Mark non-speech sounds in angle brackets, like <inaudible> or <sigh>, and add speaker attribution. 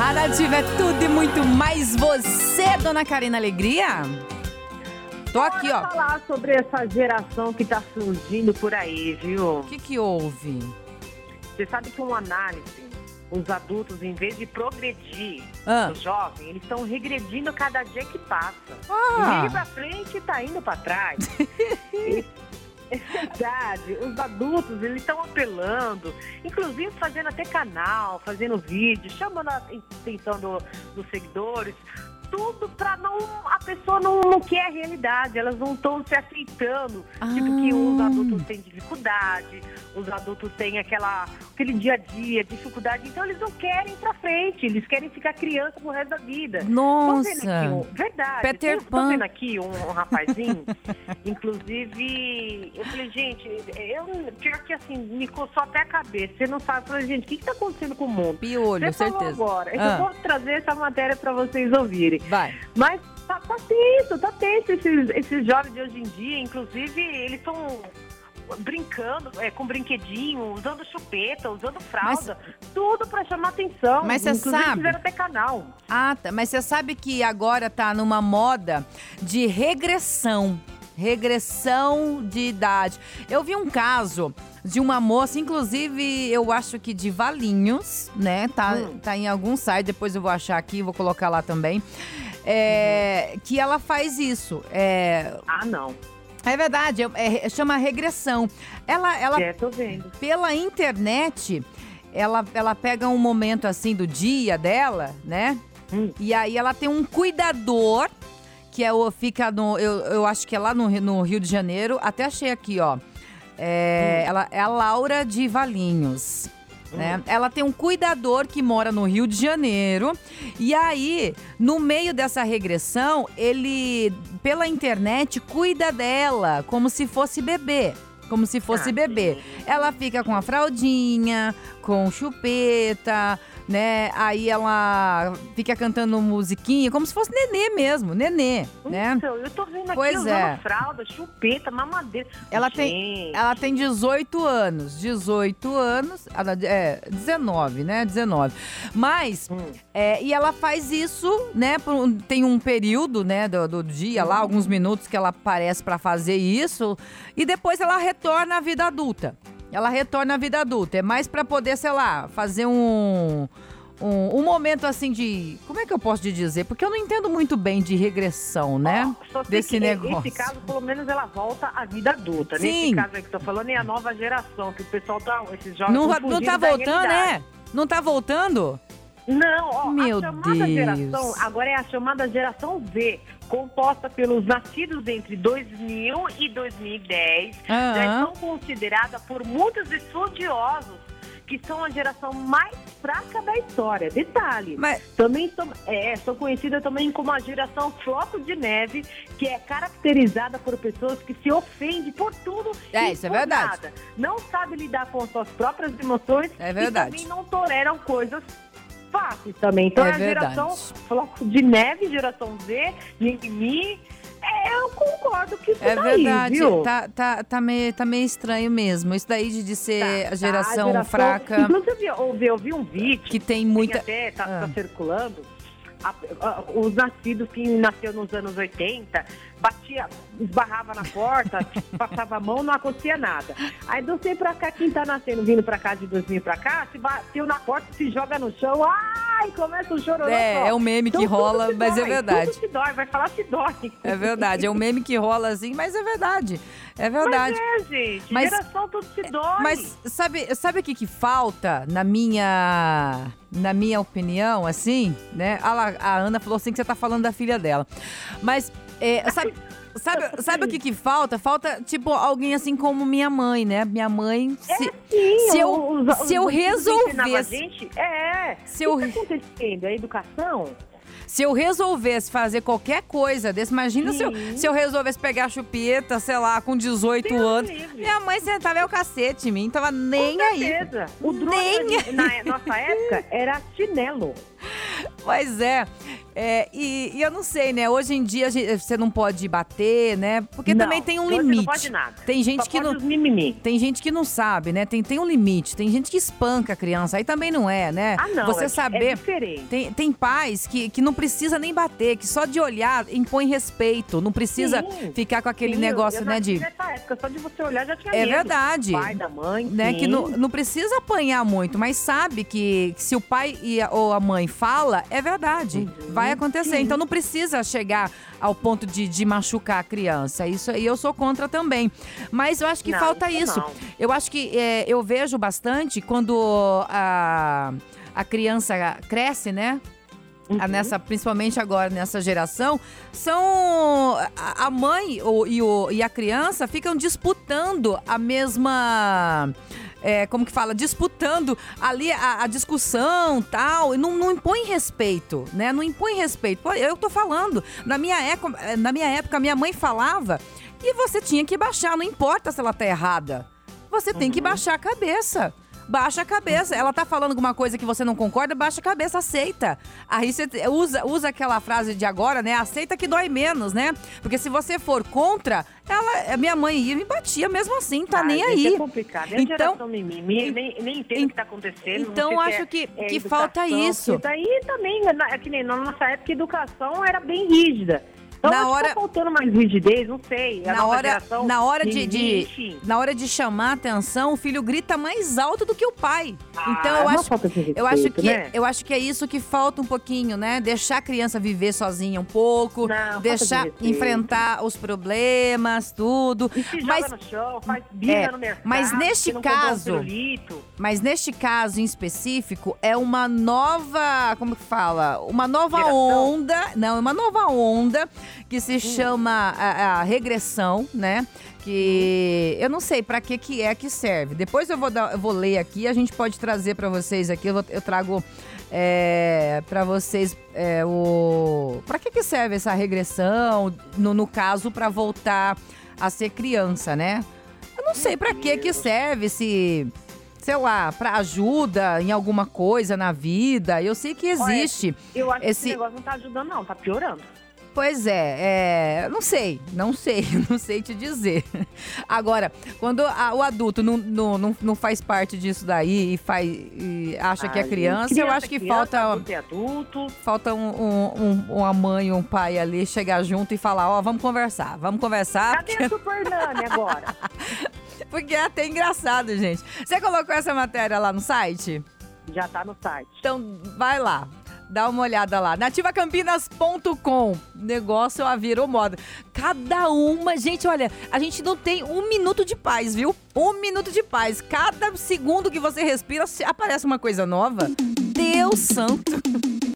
Speaker 1: A Nativa é tudo e muito mais. Você, dona Karina Alegria? Tô aqui, ó.
Speaker 2: falar sobre essa geração que tá surgindo por aí, viu?
Speaker 1: O que que houve?
Speaker 2: Você sabe que uma análise, os adultos, em vez de progredir,
Speaker 1: Ah.
Speaker 2: os jovens, eles estão regredindo cada dia que passa.
Speaker 1: Ah.
Speaker 2: Em vez pra frente, tá indo pra trás. E- <laughs> É verdade. Os adultos, eles estão apelando, inclusive fazendo até canal, fazendo vídeo, chamando a atenção do- dos seguidores. Tudo pra não. A pessoa não, não quer a realidade, elas não estão se aceitando. Tipo, que os
Speaker 1: Ah.
Speaker 2: adultos têm dificuldade, os adultos têm aquela, aquele dia a dia, dificuldade. Então eles não querem ir pra frente, eles querem ficar criança pro resto da vida.
Speaker 1: Nossa.
Speaker 2: aqui um- verdade.
Speaker 1: Peter
Speaker 2: tô, tô
Speaker 1: Pan.
Speaker 2: vendo aqui um, um rapazinho, <laughs> inclusive, eu falei, gente, eu, pior que assim, me coçou até a cabeça. Você não sabe, eu falei, gente, o que, que tá acontecendo com o mundo?
Speaker 1: Piolho,
Speaker 2: Você falou
Speaker 1: certeza.
Speaker 2: agora,
Speaker 1: Ah.
Speaker 2: eu vou trazer essa matéria pra vocês ouvirem.
Speaker 1: Vai.
Speaker 2: Mas tá, tá tenso, tá tenso esses, esses jovens de hoje em dia, inclusive, eles estão brincando é, com brinquedinho, usando chupeta, usando fralda, tudo pra chamar atenção.
Speaker 1: Mas você sabe-
Speaker 2: fizeram até canal.
Speaker 1: Ah, tá. Mas você sabe que agora tá numa moda de regressão. Regressão de idade. Eu vi um caso de uma moça, inclusive, eu acho que de Valinhos, né? Tá,
Speaker 2: Hum.
Speaker 1: tá em algum site, depois eu vou achar aqui, vou colocar lá também. É, Que ela faz isso. É,
Speaker 2: Ah, não.
Speaker 1: É verdade, é- é- chama regressão. Ela, ela
Speaker 2: É, tô vendo.
Speaker 1: pela internet, ela, ela pega um momento assim do dia dela, né?
Speaker 2: Hum.
Speaker 1: E aí ela tem um cuidador, que é o, fica no. Eu, eu acho que é lá no, Rio- no Rio de Janeiro. Até achei aqui, ó. É, ela, é a Laura de Valinhos. Né? Ela tem um cuidador que mora no Rio de Janeiro. E aí, no meio dessa regressão, ele, pela internet, cuida dela como se fosse bebê. Como se fosse
Speaker 2: Ah,
Speaker 1: bebê. Ela fica com a fraldinha, com chupeta, né? Aí ela fica cantando musiquinha, como se fosse nenê mesmo, nenê, né?
Speaker 2: Então, eu tô vendo aqui
Speaker 1: Pois
Speaker 2: usando
Speaker 1: é.
Speaker 2: fralda, chupeta, mamadeira.
Speaker 1: Ela tem, ela tem 18 anos. 18 anos. ela- É, 19, né? 19. Mas,
Speaker 2: Hum.
Speaker 1: é, e ela faz isso, né? tem um período, né, do, do dia lá, alguns minutos que ela aparece pra fazer isso. E depois ela retorna à vida adulta. Ela retorna à vida adulta. É mais pra poder, sei lá, fazer um. Um, um momento assim de. Como é que eu posso te dizer? Porque eu não entendo muito bem de regressão, né?
Speaker 2: Sei
Speaker 1: Desse negócio.
Speaker 2: Nesse caso, pelo menos ela volta à vida adulta.
Speaker 1: Sim.
Speaker 2: Nesse caso aí que eu tô falando, é a nova geração, que o pessoal tá. Esses jovens
Speaker 1: Não,
Speaker 2: tão
Speaker 1: não
Speaker 2: fugindo
Speaker 1: tá voltando, né? Não tá voltando?
Speaker 2: Não, ó,
Speaker 1: Meu
Speaker 2: a chamada
Speaker 1: Deus.
Speaker 2: geração, agora é a chamada geração Z, composta pelos nascidos entre 2000 e 2010, já são consideradas por muitos estudiosos que são a geração mais fraca da história. Detalhe,
Speaker 1: Mas,
Speaker 2: também são, é, são conhecidas também como a geração floco de neve, que é caracterizada por pessoas que se ofendem por tudo
Speaker 1: É,
Speaker 2: e
Speaker 1: isso é
Speaker 2: por
Speaker 1: verdade.
Speaker 2: nada. Não sabe lidar com as suas próprias emoções
Speaker 1: É verdade.
Speaker 2: e também não toleram coisas fáceis também. Então
Speaker 1: É
Speaker 2: é, a geração floco de neve, geração Z, mimimi. É, eu concordo que isso
Speaker 1: é
Speaker 2: daí,
Speaker 1: verdade.
Speaker 2: viu?
Speaker 1: Tá, tá, tá, meio, tá meio estranho mesmo. Isso daí de, de ser
Speaker 2: Tá,
Speaker 1: a
Speaker 2: tá,
Speaker 1: geração fraca,
Speaker 2: Inclusive, eu ouvi, eu vi um vídeo
Speaker 1: que tem
Speaker 2: Tem
Speaker 1: muita.
Speaker 2: até, tá,
Speaker 1: Ah.
Speaker 2: tá circulando. a- a- os nascidos que nasceu nos anos 80, batia, esbarrava na porta, <laughs> passava a mão, não acontecia nada. Aí do sei pra cá, quem tá nascendo, vindo pra cá de 2000 pra cá, se bateu na porta, se joga no chão, ai, começa o chororô.
Speaker 1: É, é um meme que
Speaker 2: Então, tudo
Speaker 1: rola, mas é
Speaker 2: dói,
Speaker 1: verdade.
Speaker 2: Tudo se dói, vai falar se dói.
Speaker 1: É verdade. É um meme que rola assim, mas é verdade. É verdade.
Speaker 2: Mas é, gente,
Speaker 1: Mas-
Speaker 2: geração tudo se dói.
Speaker 1: Mas sabe, sabe o que, que falta na minha na minha opinião, assim, né? A, a Ana falou assim que você tá falando da filha dela. Mas é, sabe, sabe, sabe o que, que falta? Falta, tipo, alguém assim como minha mãe, né? Minha mãe. Se,
Speaker 2: Sim,
Speaker 1: se eu-
Speaker 2: os-
Speaker 1: se eu resolvesse-
Speaker 2: Gente, é.
Speaker 1: Se eu-
Speaker 2: O que tá acontecendo? A educação?
Speaker 1: se eu resolvesse fazer qualquer coisa desse, imagina se eu, se eu resolvesse pegar a chupeta, sei lá, com 18
Speaker 2: Deus
Speaker 1: anos.
Speaker 2: livre.
Speaker 1: Minha mãe sentava o cacete em mim, tava nem
Speaker 2: Com
Speaker 1: aí.
Speaker 2: certeza. O
Speaker 1: Nem
Speaker 2: drone <laughs> na nossa época era chinelo.
Speaker 1: Pois é. É, e, e eu não sei, né? Hoje em dia gente- você não pode bater, né? Porque
Speaker 2: Não,
Speaker 1: também tem um
Speaker 2: hoje não
Speaker 1: limite.
Speaker 2: pode nada.
Speaker 1: Tem gente
Speaker 2: Só
Speaker 1: que não. Tem gente que não sabe, né? Tem, tem um limite. Tem gente que espanca a criança. Aí também não é, né?
Speaker 2: Ah, não.
Speaker 1: Você
Speaker 2: é,
Speaker 1: saber.
Speaker 2: É diferente.
Speaker 1: Tem, tem pais que, que não precisa nem bater, que só de olhar impõe respeito. Não precisa
Speaker 2: Sim.
Speaker 1: ficar com aquele
Speaker 2: Sim,
Speaker 1: negócio, né, de.
Speaker 2: Nessa época, só de você olhar já tinha
Speaker 1: É
Speaker 2: medo.
Speaker 1: verdade.
Speaker 2: Pai, da mãe,
Speaker 1: Né,
Speaker 2: sim.
Speaker 1: que não, não precisa apanhar muito, mas sabe que, que se o pai e a, ou a mãe fala, é verdade.
Speaker 2: Uhum,
Speaker 1: vai acontecer.
Speaker 2: sim.
Speaker 1: Então não precisa chegar ao ponto de, de machucar a criança. Isso aí eu sou contra também. Mas eu acho que
Speaker 2: Não,
Speaker 1: falta
Speaker 2: isso não.
Speaker 1: Eu acho que é, eu vejo bastante quando a, a criança cresce, né?
Speaker 2: Uhum.
Speaker 1: nessa, principalmente agora nessa geração, são a, mãe o- e, o, e a criança ficam disputando a mesma. É, como que fala? Disputando ali a, a discussão tal. E não, não impõe respeito, né? Não impõe respeito. Pô, eu tô falando. Na minha, época, na minha época, minha mãe falava e você tinha que baixar, não importa se ela tá errada. Você tem que baixar a cabeça. Baixa a cabeça. Ela tá falando alguma coisa que você não concorda, baixa a cabeça, aceita. Aí você usa, usa aquela frase de agora, né? Aceita que dói menos, né? Porque se você for contra, ela, minha mãe ia e me batia mesmo assim, tá
Speaker 2: Ah,
Speaker 1: nem
Speaker 2: gente,
Speaker 1: aí.
Speaker 2: É complicado. É
Speaker 1: Então-
Speaker 2: mimimi, nem, nem entendo o que tá acontecendo. não
Speaker 1: então acho
Speaker 2: é-
Speaker 1: que-
Speaker 2: é
Speaker 1: que
Speaker 2: educação,
Speaker 1: falta isso.
Speaker 2: Isso aí também, é que nem na nossa época, a educação era bem rígida. Então,
Speaker 1: Na hora-
Speaker 2: tá faltando mais rigidez, não sei.
Speaker 1: Na hora,
Speaker 2: geração,
Speaker 1: na, hora de, de- na hora de chamar a atenção, o filho grita mais alto do que o pai.
Speaker 2: Ah,
Speaker 1: então
Speaker 2: é
Speaker 1: eu
Speaker 2: uma
Speaker 1: acho,
Speaker 2: de
Speaker 1: eu acho
Speaker 2: respeito,
Speaker 1: que
Speaker 2: né?
Speaker 1: eu acho que é isso que falta um pouquinho, né? Deixar a criança viver sozinha um pouco,
Speaker 2: Não, de
Speaker 1: deixar
Speaker 2: respeito.
Speaker 1: enfrentar os problemas, tudo.
Speaker 2: E se
Speaker 1: Mas
Speaker 2: joga no chão, faz birra
Speaker 1: é,
Speaker 2: no mercado.
Speaker 1: mas neste caso-. Mas neste caso em específico, é uma nova. Como que fala? Uma nova
Speaker 2: Geração?
Speaker 1: onda. Não, é uma nova onda que se chama a, a regressão, né? Que eu não sei pra que que é que serve. Depois eu vou, dar, eu vou ler aqui, a gente pode trazer pra vocês aqui. Eu, vou- eu trago é, para vocês é, o. Pra que que serve essa regressão? No, no caso, pra voltar a ser criança, né? Eu não sei pra que que serve, se sei lá, pra ajuda em alguma coisa na vida. Eu sei que existe.
Speaker 2: Eu acho que
Speaker 1: Esse-
Speaker 2: esse negócio não tá ajudando, não, tá piorando.
Speaker 1: Pois é, é, não sei, não sei, <laughs> não sei te dizer. Agora, quando a- o adulto não, não, não, não faz parte disso daí e, faz, e acha que é
Speaker 2: Ah,
Speaker 1: criança, eu acho que
Speaker 2: criança,
Speaker 1: falta,
Speaker 2: Adulto é adulto.
Speaker 1: falta um, um- um- uma mãe, um pai ali chegar junto e falar, ó, vamos conversar, vamos conversar,
Speaker 2: Cadê a Super Nani agora? <laughs>
Speaker 1: porque é até engraçado, gente. Você colocou essa matéria lá no site?
Speaker 2: Já tá no site.
Speaker 1: Então, vai lá. Dá uma olhada lá. Nativacampinas.com. Negócio a virou moda. Cada uma. Gente, olha, a gente não tem um minuto de paz, viu? Um minuto de paz. Cada segundo que você respira, aparece uma coisa nova. Deus santo.